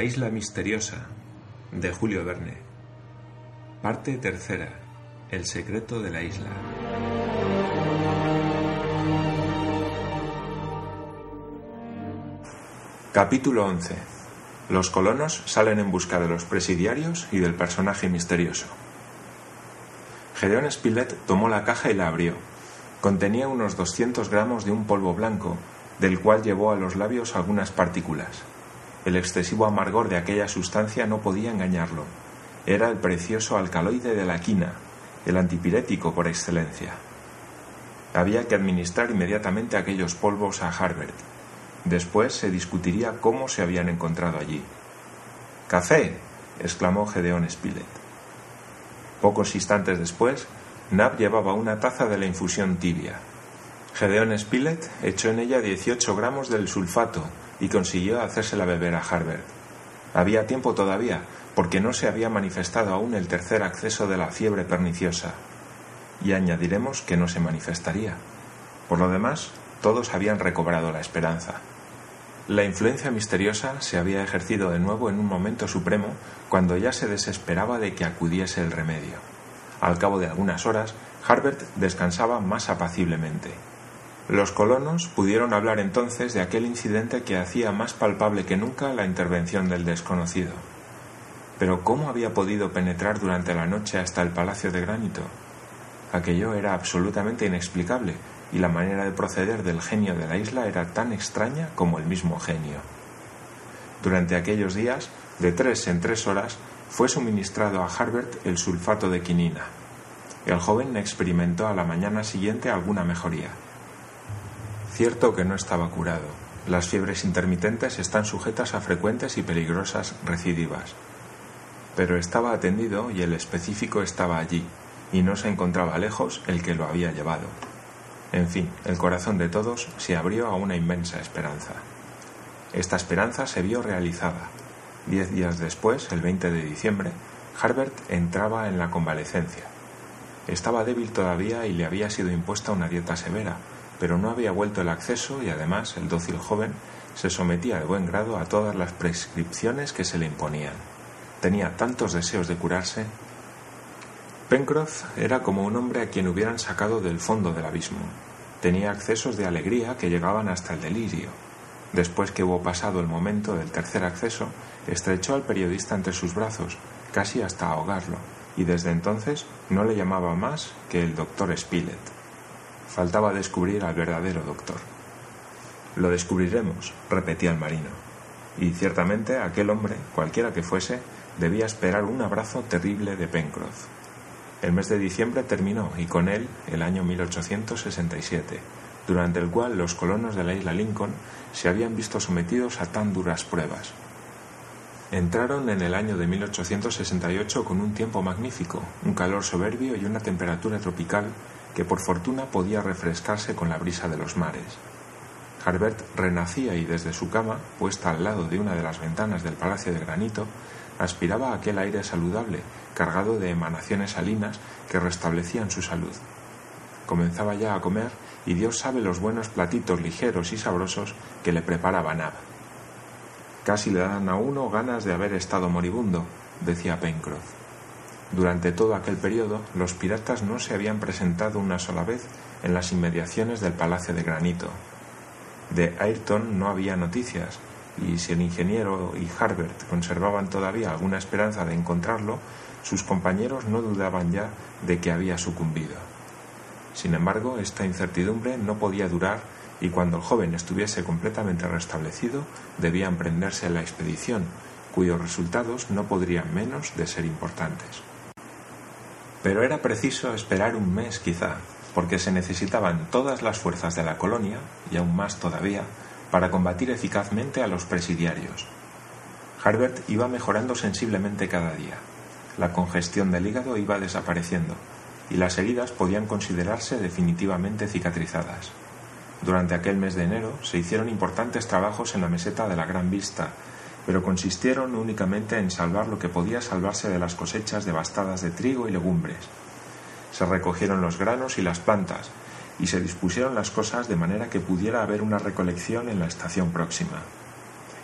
La isla misteriosa de Julio Verne. Parte tercera. El secreto de la isla. Capítulo 11. Los colonos salen en busca de los presidiarios y del personaje misterioso. Gedeón Spilett tomó la caja y la abrió. Contenía unos 200 gramos de un polvo blanco, del cual llevó a los labios algunas partículas. El excesivo amargor de aquella sustancia no podía engañarlo. Era el precioso alcaloide de la quina, el antipirético por excelencia. Había que administrar inmediatamente aquellos polvos a Harbert. Después se discutiría cómo se habían encontrado allí. ¡Café! exclamó Gedeón Spilett. Pocos instantes después, Nab llevaba una taza de la infusión tibia. Gedeón Spilett echó en ella 18 gramos del sulfato y consiguió hacérsela beber a Harbert. Había tiempo todavía, porque no se había manifestado aún el tercer acceso de la fiebre perniciosa. Y añadiremos que no se manifestaría. Por lo demás, todos habían recobrado la esperanza. La influencia misteriosa se había ejercido de nuevo en un momento supremo cuando ya se desesperaba de que acudiese el remedio. Al cabo de algunas horas, Harbert descansaba más apaciblemente. Los colonos pudieron hablar entonces de aquel incidente que hacía más palpable que nunca la intervención del desconocido. Pero ¿cómo había podido penetrar durante la noche hasta el Palacio de Granito? Aquello era absolutamente inexplicable, y la manera de proceder del genio de la isla era tan extraña como el mismo genio. Durante aquellos días, de tres en tres horas, fue suministrado a Harbert el sulfato de quinina. El joven experimentó a la mañana siguiente alguna mejoría Cierto que no estaba curado. Las fiebres intermitentes están sujetas a frecuentes y peligrosas recidivas. Pero estaba atendido y el específico estaba allí, y no se encontraba lejos el que lo había llevado. En fin, el corazón de todos se abrió a una inmensa esperanza. Esta esperanza se vio realizada. Diez días después, el 20 de diciembre, Harbert entraba en la convalecencia. Estaba débil todavía y le había sido impuesta una dieta severa, pero no había vuelto el acceso y además el dócil joven se sometía de buen grado a todas las prescripciones que se le imponían. Tenía tantos deseos de curarse. Pencroff era como un hombre a quien hubieran sacado del fondo del abismo. Tenía accesos de alegría que llegaban hasta el delirio. Después que hubo pasado el momento del tercer acceso, estrechó al periodista entre sus brazos, casi hasta ahogarlo, y desde entonces no le llamaba más que el doctor Spilett. Faltaba descubrir al verdadero doctor. Lo descubriremos, repetía el marino. Y ciertamente aquel hombre, cualquiera que fuese, debía esperar un abrazo terrible de Pencroff. El mes de diciembre terminó y con él el año 1867, durante el cual los colonos de la isla Lincoln se habían visto sometidos a tan duras pruebas. Entraron en el año de 1868 con un tiempo magnífico, un calor soberbio y una temperatura tropical que por fortuna podía refrescarse con la brisa de los mares. Harbert renacía y desde su cama, puesta al lado de una de las ventanas del Palacio de Granito, aspiraba aquel aire saludable, cargado de emanaciones salinas que restablecían su salud. Comenzaba ya a comer y Dios sabe los buenos platitos ligeros y sabrosos que le preparaba Nab. Casi le dan a uno ganas de haber estado moribundo, decía Pencroff. Durante todo aquel periodo, los piratas no se habían presentado una sola vez en las inmediaciones del Palacio de Granito. De Ayrton no había noticias, y si el ingeniero y Harbert conservaban todavía alguna esperanza de encontrarlo, sus compañeros no dudaban ya de que había sucumbido. Sin embargo, esta incertidumbre no podía durar y cuando el joven estuviese completamente restablecido, debía emprenderse la expedición, cuyos resultados no podrían menos de ser importantes. Pero era preciso esperar un mes quizá, porque se necesitaban todas las fuerzas de la colonia, y aún más todavía, para combatir eficazmente a los presidiarios. Harbert iba mejorando sensiblemente cada día. La congestión del hígado iba desapareciendo, y las heridas podían considerarse definitivamente cicatrizadas. Durante aquel mes de enero se hicieron importantes trabajos en la meseta de la Gran Vista, pero consistieron únicamente en salvar lo que podía salvarse de las cosechas devastadas de trigo y legumbres. Se recogieron los granos y las plantas, y se dispusieron las cosas de manera que pudiera haber una recolección en la estación próxima.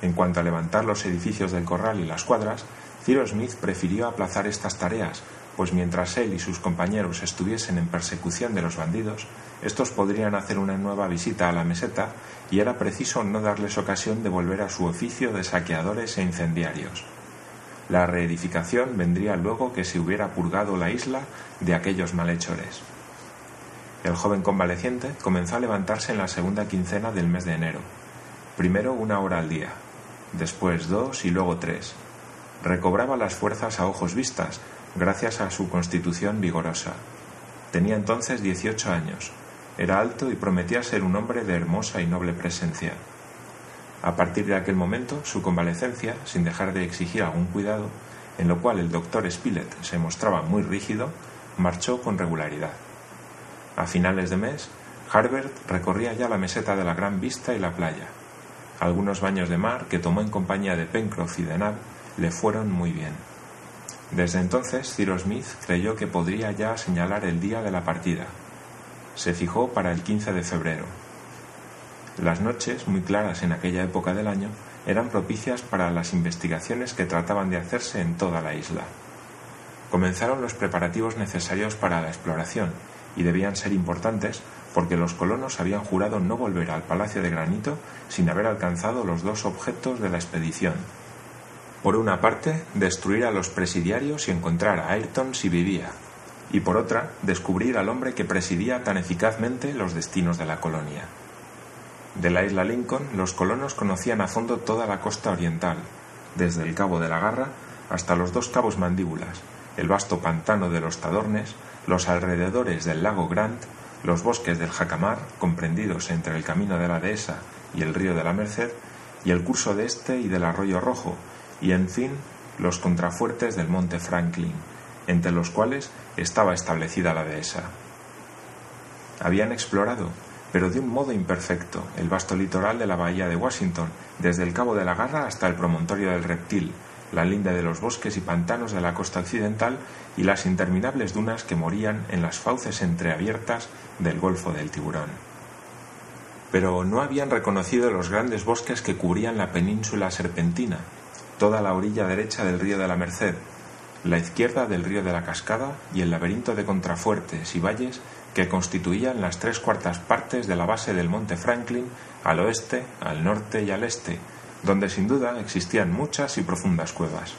En cuanto a levantar los edificios del corral y las cuadras, Cyrus Smith prefirió aplazar estas tareas, pues mientras él y sus compañeros estuviesen en persecución de los bandidos, estos podrían hacer una nueva visita a la meseta y era preciso no darles ocasión de volver a su oficio de saqueadores e incendiarios. La reedificación vendría luego que se hubiera purgado la isla de aquellos malhechores. El joven convaleciente comenzó a levantarse en la segunda quincena del mes de enero. Primero una hora al día, después dos y luego tres. Recobraba las fuerzas a ojos vistas, gracias a su constitución vigorosa. Tenía entonces dieciocho años, era alto y prometía ser un hombre de hermosa y noble presencia. A partir de aquel momento, su convalecencia, sin dejar de exigir algún cuidado, en lo cual el doctor Spilett se mostraba muy rígido, marchó con regularidad. A finales de mes, Harbert recorría ya la meseta de la Gran Vista y la playa. Algunos baños de mar que tomó en compañía de Pencroff y de Nab le fueron muy bien. Desde entonces, Cyrus Smith creyó que podría ya señalar el día de la partida. Se fijó para el 15 de febrero. Las noches, muy claras en aquella época del año, eran propicias para las investigaciones que trataban de hacerse en toda la isla. Comenzaron los preparativos necesarios para la exploración, y debían ser importantes porque los colonos habían jurado no volver al Palacio de Granito sin haber alcanzado los dos objetos de la expedición. Por una parte, destruir a los presidiarios y encontrar a Ayrton si vivía, y por otra, descubrir al hombre que presidía tan eficazmente los destinos de la colonia. De la isla Lincoln, los colonos conocían a fondo toda la costa oriental, desde el Cabo de la Garra hasta los dos cabos mandíbulas, el vasto pantano de los Tadornes, los alrededores del lago Grant, los bosques del Jacamar, comprendidos entre el camino de la dehesa y el río de la Merced, y el curso de este y del arroyo Rojo, y en fin los contrafuertes del monte Franklin, entre los cuales estaba establecida la dehesa. Habían explorado, pero de un modo imperfecto, el vasto litoral de la bahía de Washington, desde el cabo de la Garra hasta el promontorio del Reptil, la linda de los bosques y pantanos de la costa occidental y las interminables dunas que morían en las fauces entreabiertas del Golfo del Tiburón. Pero no habían reconocido los grandes bosques que cubrían la península serpentina, toda la orilla derecha del río de la Merced, la izquierda del río de la Cascada y el laberinto de contrafuertes y valles que constituían las tres cuartas partes de la base del monte Franklin al oeste, al norte y al este, donde sin duda existían muchas y profundas cuevas.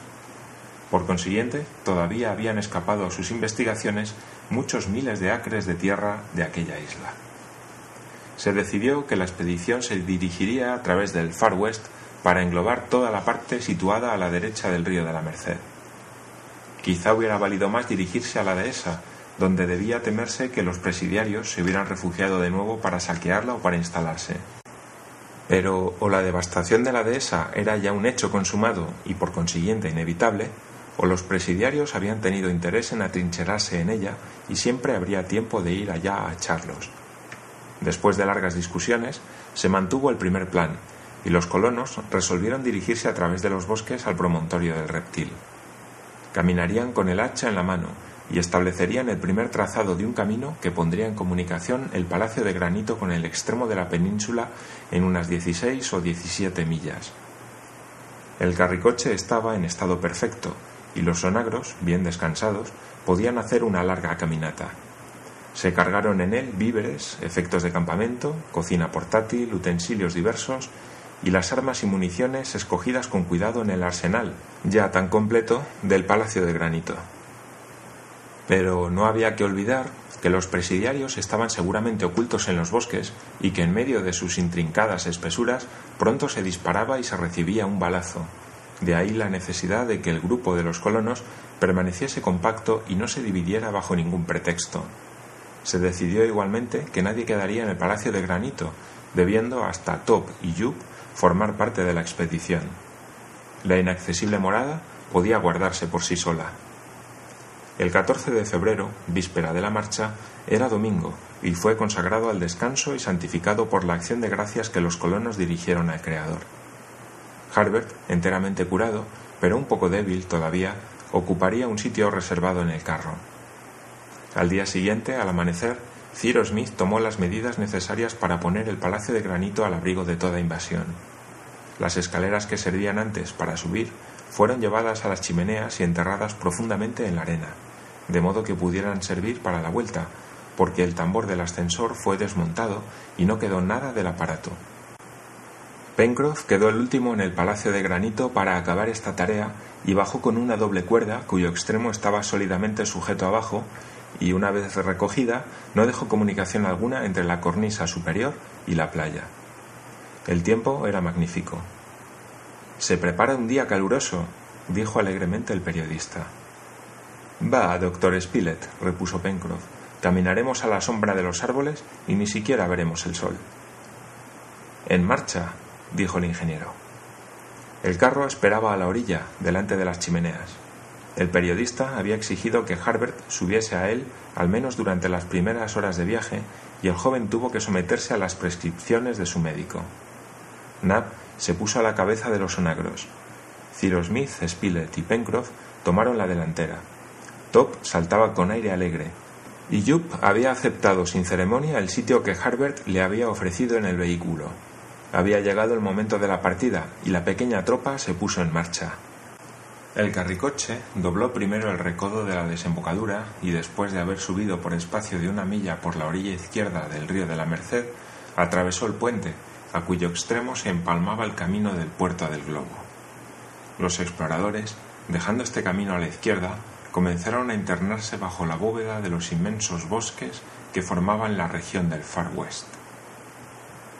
Por consiguiente, todavía habían escapado a sus investigaciones muchos miles de acres de tierra de aquella isla. Se decidió que la expedición se dirigiría a través del Far West para englobar toda la parte situada a la derecha del río de la Merced. Quizá hubiera valido más dirigirse a la dehesa, donde debía temerse que los presidiarios se hubieran refugiado de nuevo para saquearla o para instalarse. Pero o la devastación de la dehesa era ya un hecho consumado y por consiguiente inevitable, o los presidiarios habían tenido interés en atrincherarse en ella y siempre habría tiempo de ir allá a echarlos. Después de largas discusiones, se mantuvo el primer plan, y los colonos resolvieron dirigirse a través de los bosques al promontorio del reptil. Caminarían con el hacha en la mano y establecerían el primer trazado de un camino que pondría en comunicación el Palacio de Granito con el extremo de la península en unas 16 o 17 millas. El carricoche estaba en estado perfecto y los sonagros, bien descansados, podían hacer una larga caminata. Se cargaron en él víveres, efectos de campamento, cocina portátil, utensilios diversos y las armas y municiones escogidas con cuidado en el arsenal, ya tan completo, del Palacio de Granito. Pero no había que olvidar que los presidiarios estaban seguramente ocultos en los bosques y que en medio de sus intrincadas espesuras pronto se disparaba y se recibía un balazo. De ahí la necesidad de que el grupo de los colonos permaneciese compacto y no se dividiera bajo ningún pretexto. Se decidió igualmente que nadie quedaría en el Palacio de Granito, debiendo hasta Top y Yup formar parte de la expedición. La inaccesible morada podía guardarse por sí sola. El 14 de febrero, víspera de la marcha, era domingo y fue consagrado al descanso y santificado por la acción de gracias que los colonos dirigieron al Creador. Harbert, enteramente curado, pero un poco débil todavía, ocuparía un sitio reservado en el carro. Al día siguiente, al amanecer, Ciro Smith tomó las medidas necesarias para poner el Palacio de Granito al abrigo de toda invasión. Las escaleras que servían antes para subir fueron llevadas a las chimeneas y enterradas profundamente en la arena, de modo que pudieran servir para la vuelta, porque el tambor del ascensor fue desmontado y no quedó nada del aparato. Pencroff quedó el último en el palacio de granito para acabar esta tarea y bajó con una doble cuerda cuyo extremo estaba sólidamente sujeto abajo y una vez recogida no dejó comunicación alguna entre la cornisa superior y la playa. El tiempo era magnífico. Se prepara un día caluroso, dijo alegremente el periodista. Va, doctor Spilett, repuso Pencroff. Caminaremos a la sombra de los árboles y ni siquiera veremos el sol. En marcha, dijo el ingeniero. El carro esperaba a la orilla, delante de las chimeneas. El periodista había exigido que Harbert subiese a él al menos durante las primeras horas de viaje y el joven tuvo que someterse a las prescripciones de su médico. Nab se puso a la cabeza de los onagros. Cyrus Smith, Spilett y Pencroff tomaron la delantera. Top saltaba con aire alegre, y Jup había aceptado sin ceremonia el sitio que Harbert le había ofrecido en el vehículo. Había llegado el momento de la partida y la pequeña tropa se puso en marcha. El carricoche dobló primero el recodo de la desembocadura y después de haber subido por espacio de una milla por la orilla izquierda del río de la Merced, atravesó el puente, a cuyo extremo se empalmaba el camino del puerto del globo. Los exploradores, dejando este camino a la izquierda, comenzaron a internarse bajo la bóveda de los inmensos bosques que formaban la región del Far West.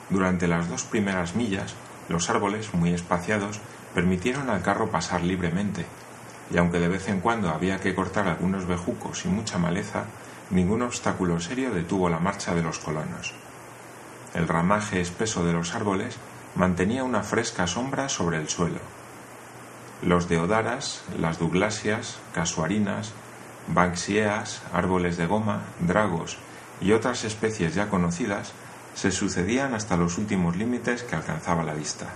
Durante las dos primeras millas, los árboles, muy espaciados, permitieron al carro pasar libremente, y aunque de vez en cuando había que cortar algunos bejucos y mucha maleza, ningún obstáculo serio detuvo la marcha de los colonos. El ramaje espeso de los árboles mantenía una fresca sombra sobre el suelo. Los deodaras, las douglasias, casuarinas, banxieas, árboles de goma, dragos y otras especies ya conocidas se sucedían hasta los últimos límites que alcanzaba la vista.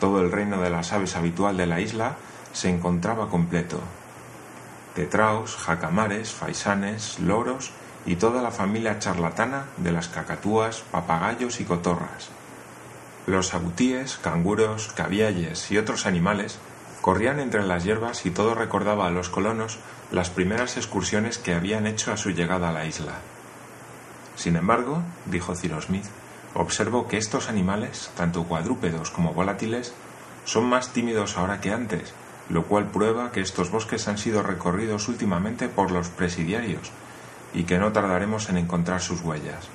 Todo el reino de las aves habitual de la isla se encontraba completo. Tetraos, jacamares, faisanes, loros y toda la familia charlatana de las cacatúas, papagayos y cotorras. Los abutíes, canguros, cavialles y otros animales corrían entre las hierbas y todo recordaba a los colonos las primeras excursiones que habían hecho a su llegada a la isla. Sin embargo, dijo Cyrus Smith, observo que estos animales, tanto cuadrúpedos como volátiles, son más tímidos ahora que antes, lo cual prueba que estos bosques han sido recorridos últimamente por los presidiarios y que no tardaremos en encontrar sus huellas.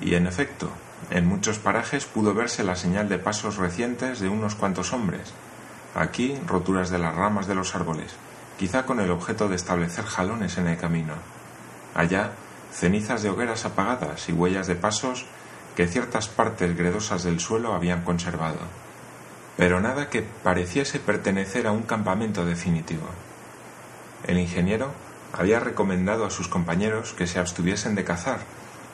Y en efecto, en muchos parajes pudo verse la señal de pasos recientes de unos cuantos hombres. Aquí roturas de las ramas de los árboles, quizá con el objeto de establecer jalones en el camino. Allá cenizas de hogueras apagadas y huellas de pasos que ciertas partes gredosas del suelo habían conservado, pero nada que pareciese pertenecer a un campamento definitivo. El ingeniero había recomendado a sus compañeros que se abstuviesen de cazar,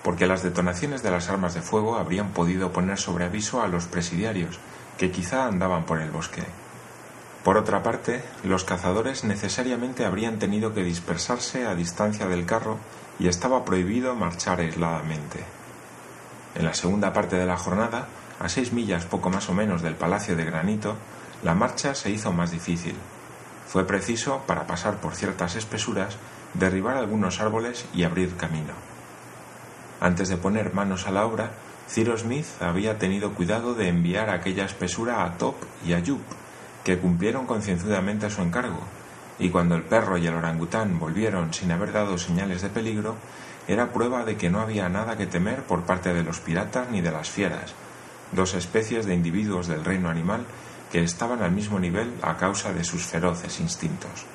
porque las detonaciones de las armas de fuego habrían podido poner sobre aviso a los presidiarios, que quizá andaban por el bosque. Por otra parte, los cazadores necesariamente habrían tenido que dispersarse a distancia del carro y estaba prohibido marchar aisladamente. En la segunda parte de la jornada, a seis millas poco más o menos del Palacio de Granito, la marcha se hizo más difícil. Fue preciso, para pasar por ciertas espesuras, derribar algunos árboles y abrir camino. Antes de poner manos a la obra, Cyrus Smith había tenido cuidado de enviar aquella espesura a Top y a Yup, que cumplieron concienzudamente su encargo, y cuando el perro y el orangután volvieron sin haber dado señales de peligro, era prueba de que no había nada que temer por parte de los piratas ni de las fieras, dos especies de individuos del reino animal que estaban al mismo nivel a causa de sus feroces instintos.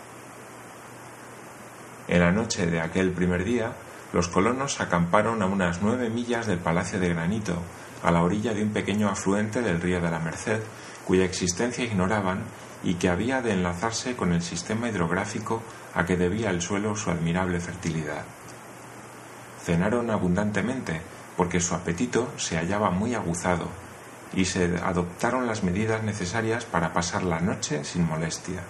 En la noche de aquel primer día, los colonos acamparon a unas nueve millas del Palacio de Granito, a la orilla de un pequeño afluente del río de la Merced, cuya existencia ignoraban y que había de enlazarse con el sistema hidrográfico a que debía el suelo su admirable fertilidad. Cenaron abundantemente porque su apetito se hallaba muy aguzado y se adoptaron las medidas necesarias para pasar la noche sin molestia.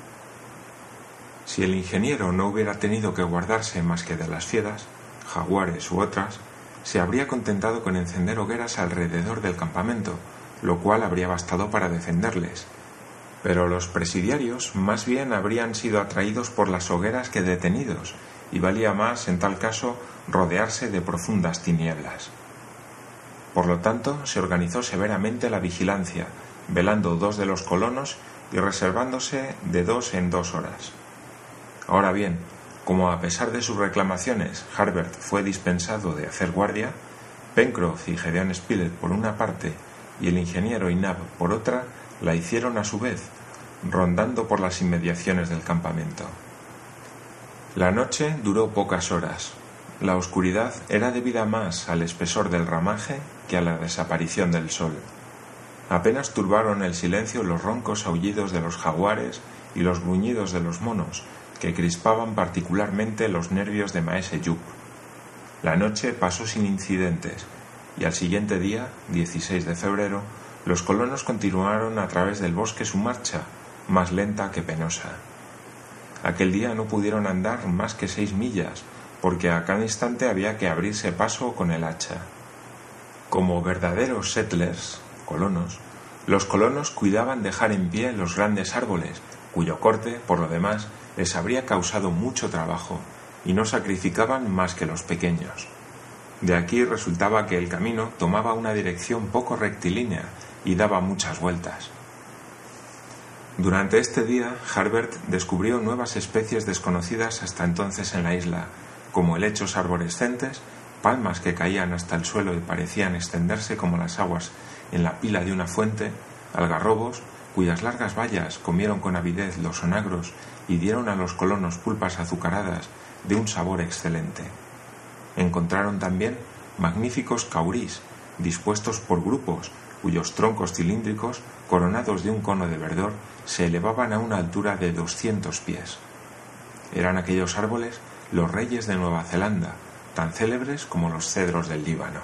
Si el ingeniero no hubiera tenido que guardarse más que de las fieras, jaguares u otras, se habría contentado con encender hogueras alrededor del campamento, lo cual habría bastado para defenderles. Pero los presidiarios más bien habrían sido atraídos por las hogueras que detenidos, y valía más, en tal caso, rodearse de profundas tinieblas. Por lo tanto, se organizó severamente la vigilancia, velando dos de los colonos y reservándose de dos en dos horas. Ahora bien, como a pesar de sus reclamaciones Harbert fue dispensado de hacer guardia, Pencroff y Gedeon Spilett por una parte y el ingeniero Inab por otra la hicieron a su vez, rondando por las inmediaciones del campamento. La noche duró pocas horas. La oscuridad era debida más al espesor del ramaje que a la desaparición del sol. Apenas turbaron el silencio los roncos aullidos de los jaguares y los gruñidos de los monos, que crispaban particularmente los nervios de Maese Yup. La noche pasó sin incidentes, y al siguiente día, 16 de febrero, los colonos continuaron a través del bosque su marcha, más lenta que penosa. Aquel día no pudieron andar más que seis millas, porque a cada instante había que abrirse paso con el hacha. Como verdaderos settlers, colonos, los colonos cuidaban dejar en pie los grandes árboles, cuyo corte, por lo demás, les habría causado mucho trabajo, y no sacrificaban más que los pequeños. De aquí resultaba que el camino tomaba una dirección poco rectilínea y daba muchas vueltas. Durante este día, Harbert descubrió nuevas especies desconocidas hasta entonces en la isla, como helechos arborescentes, palmas que caían hasta el suelo y parecían extenderse como las aguas en la pila de una fuente, algarrobos, cuyas largas vallas comieron con avidez los onagros y dieron a los colonos pulpas azucaradas de un sabor excelente. Encontraron también magníficos caurís, dispuestos por grupos, cuyos troncos cilíndricos, coronados de un cono de verdor, se elevaban a una altura de doscientos pies. Eran aquellos árboles los reyes de Nueva Zelanda, tan célebres como los cedros del Líbano.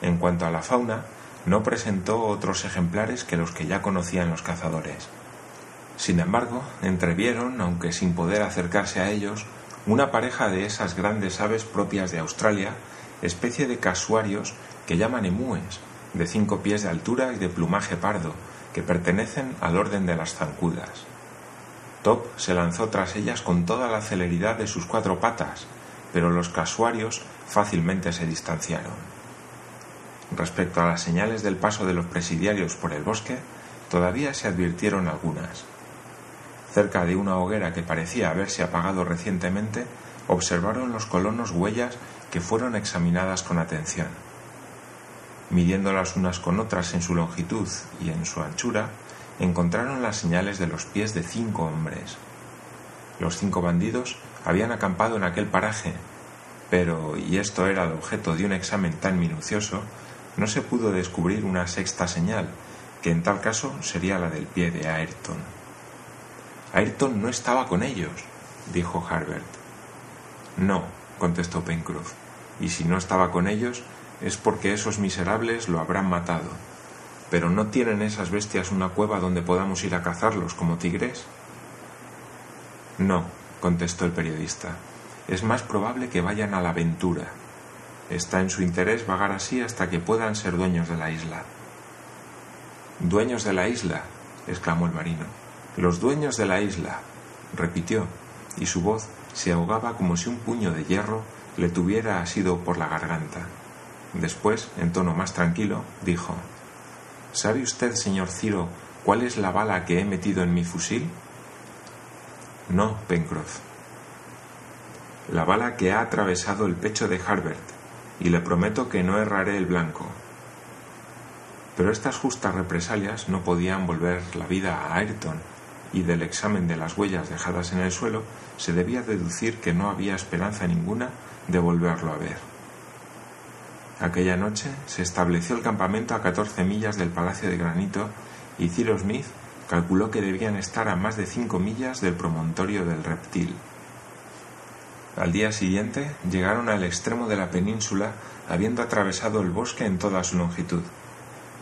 En cuanto a la fauna, no presentó otros ejemplares que los que ya conocían los cazadores. Sin embargo, entrevieron, aunque sin poder acercarse a ellos, una pareja de esas grandes aves propias de Australia, especie de casuarios que llaman emúes, de cinco pies de altura y de plumaje pardo, que pertenecen al orden de las zancudas. Top se lanzó tras ellas con toda la celeridad de sus cuatro patas, pero los casuarios fácilmente se distanciaron. Respecto a las señales del paso de los presidiarios por el bosque, todavía se advirtieron algunas. Cerca de una hoguera que parecía haberse apagado recientemente, observaron los colonos huellas que fueron examinadas con atención. Midiéndolas unas con otras en su longitud y en su anchura, encontraron las señales de los pies de cinco hombres. Los cinco bandidos habían acampado en aquel paraje, pero, y esto era el objeto de un examen tan minucioso, no se pudo descubrir una sexta señal, que en tal caso sería la del pie de Ayrton. Ayrton no estaba con ellos, dijo Harbert. No, contestó Pencroff, y si no estaba con ellos es porque esos miserables lo habrán matado. Pero ¿no tienen esas bestias una cueva donde podamos ir a cazarlos como tigres? No, contestó el periodista. Es más probable que vayan a la aventura. Está en su interés vagar así hasta que puedan ser dueños de la isla. Dueños de la isla, exclamó el marino. Los dueños de la isla, repitió, y su voz se ahogaba como si un puño de hierro le tuviera asido por la garganta. Después, en tono más tranquilo, dijo ¿Sabe usted, señor Ciro, cuál es la bala que he metido en mi fusil? No, Pencroff. La bala que ha atravesado el pecho de Harbert, y le prometo que no erraré el blanco. Pero estas justas represalias no podían volver la vida a Ayrton, y del examen de las huellas dejadas en el suelo se debía deducir que no había esperanza ninguna de volverlo a ver. Aquella noche se estableció el campamento a catorce millas del Palacio de Granito y Cyrus Smith calculó que debían estar a más de cinco millas del promontorio del reptil. Al día siguiente llegaron al extremo de la península habiendo atravesado el bosque en toda su longitud,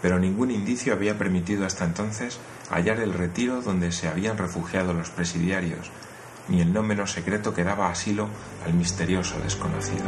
pero ningún indicio había permitido hasta entonces hallar el retiro donde se habían refugiado los presidiarios, ni el no menos secreto que daba asilo al misterioso desconocido.